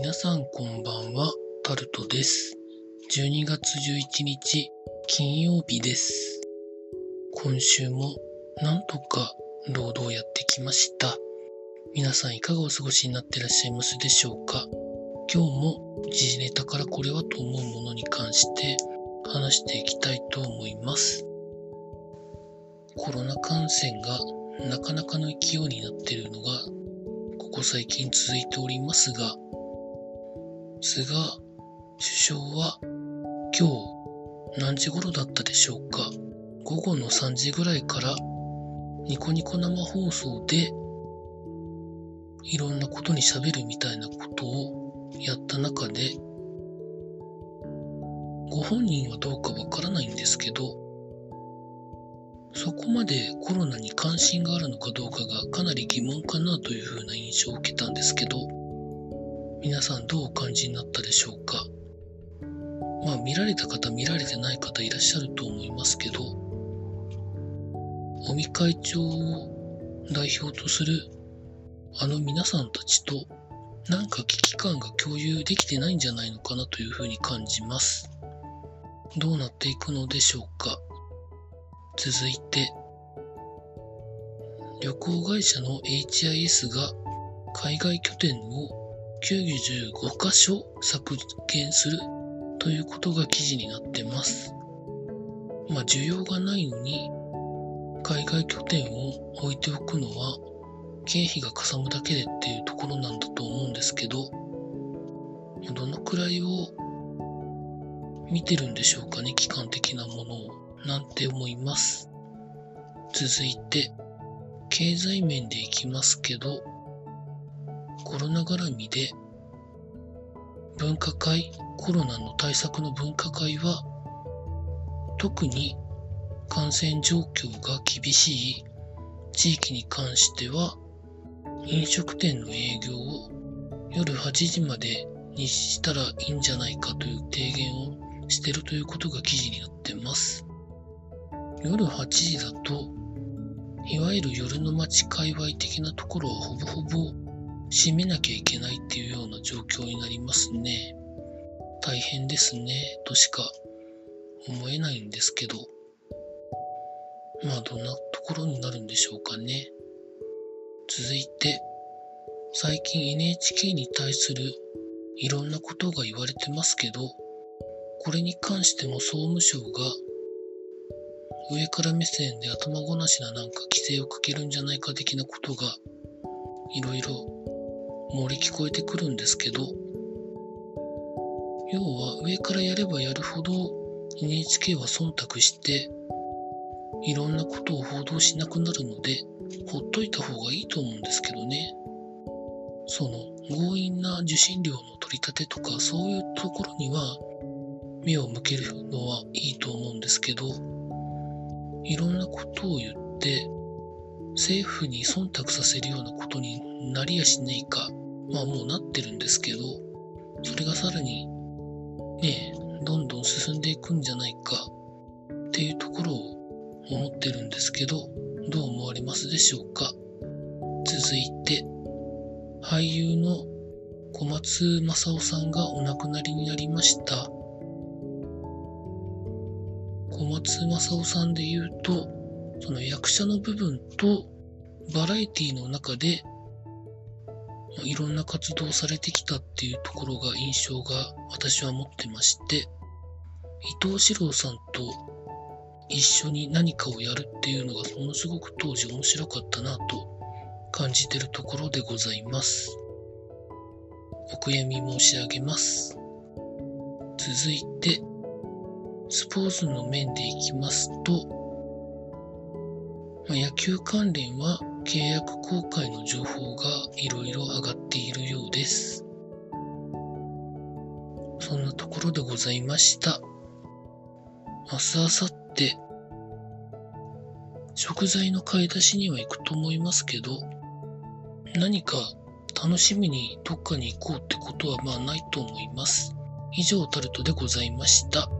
皆さんこんばんは、タルトです。12月11日、金曜日です。今週もなんとか労働やってきました。皆さんいかがお過ごしになってらっしゃいますでしょうか？今日も時事ネタからこれはと思うものに関して話していきたいと思います。コロナ感染がなかなかの勢いになっているのがここ最近続いておりますが、菅首相は今日何時頃だったでしょうか？午後の3時ぐらいからニコニコ生放送でいろんなことに喋るみたいなことをやった中でご本人はどうかわからないんですけどそこまでコロナに関心があるのかどうかがかなり疑問かなというふうな印象を受けたんですけど皆さんどうお感じになったでしょうか？まあ見られた方見られてない方いらっしゃると思いますけど尾身会長を代表とするあの皆さんたちとなんか危機感が共有できてないんじゃないのかなというふうに感じます。どうなっていくのでしょうか？続いて旅行会社の HIS が海外拠点を95カ所削減するということが記事になってます。まあ需要がないのに海外拠点を置いておくのは経費がかさむだけでっていうところなんだと思うんですけど、どのくらいを見てるんでしょうかね、機関的なものを。なんて思います。続いて、経済面でいきますけど、コロナ絡みで、分科会、コロナの対策の分科会は、特に感染状況が厳しい地域に関しては、飲食店の営業を夜8時までにしたらいいんじゃないかという提言をしてるということが記事になってます。夜8時だと、いわゆる夜の街界隈的なところはほぼほぼ閉めなきゃいけないっていうような状況になりますね。大変ですね、としか思えないんですけど。まあどんなところになるんでしょうかね。続いて、最近 NHK に対するいろんなことが言われてますけど、これに関しても総務省が上から目線で頭ごなしななんか規制をかけるんじゃないか的なことがいろいろ漏れ聞こえてくるんですけど要は上からやればやるほど NHK は忖度していろんなことを報道しなくなるのでほっといた方がいいと思うんですけどねその強引な受信料の取り立てとかそういうところには目を向けるのはいいと思うんですけどいろんなことを言って、政府に忖度させるようなことになりやしねえか。まあもうなってるんですけど、それがさらに、ね、どんどん進んでいくんじゃないか、っていうところを思ってるんですけど、どう思われますでしょうか？続いて、俳優の小松正夫さんがお亡くなりになりました。小松正夫さんで言うと、その役者の部分とバラエティの中でいろんな活動されてきたっていうところが印象が私は持ってまして、伊藤四郎さんと一緒に何かをやるっていうのがものすごく当時面白かったなと感じてるところでございます。お悔やみ申し上げます。続いて、スポーツの面でいきますと、まあ、野球関連は契約更改の情報がいろいろ上がっているようです。そんなところでございました。明日、明後日、食材の買い出しには行くと思いますけど、何か楽しみにどっかに行こうってことはまあないと思います。以上タルトでございました。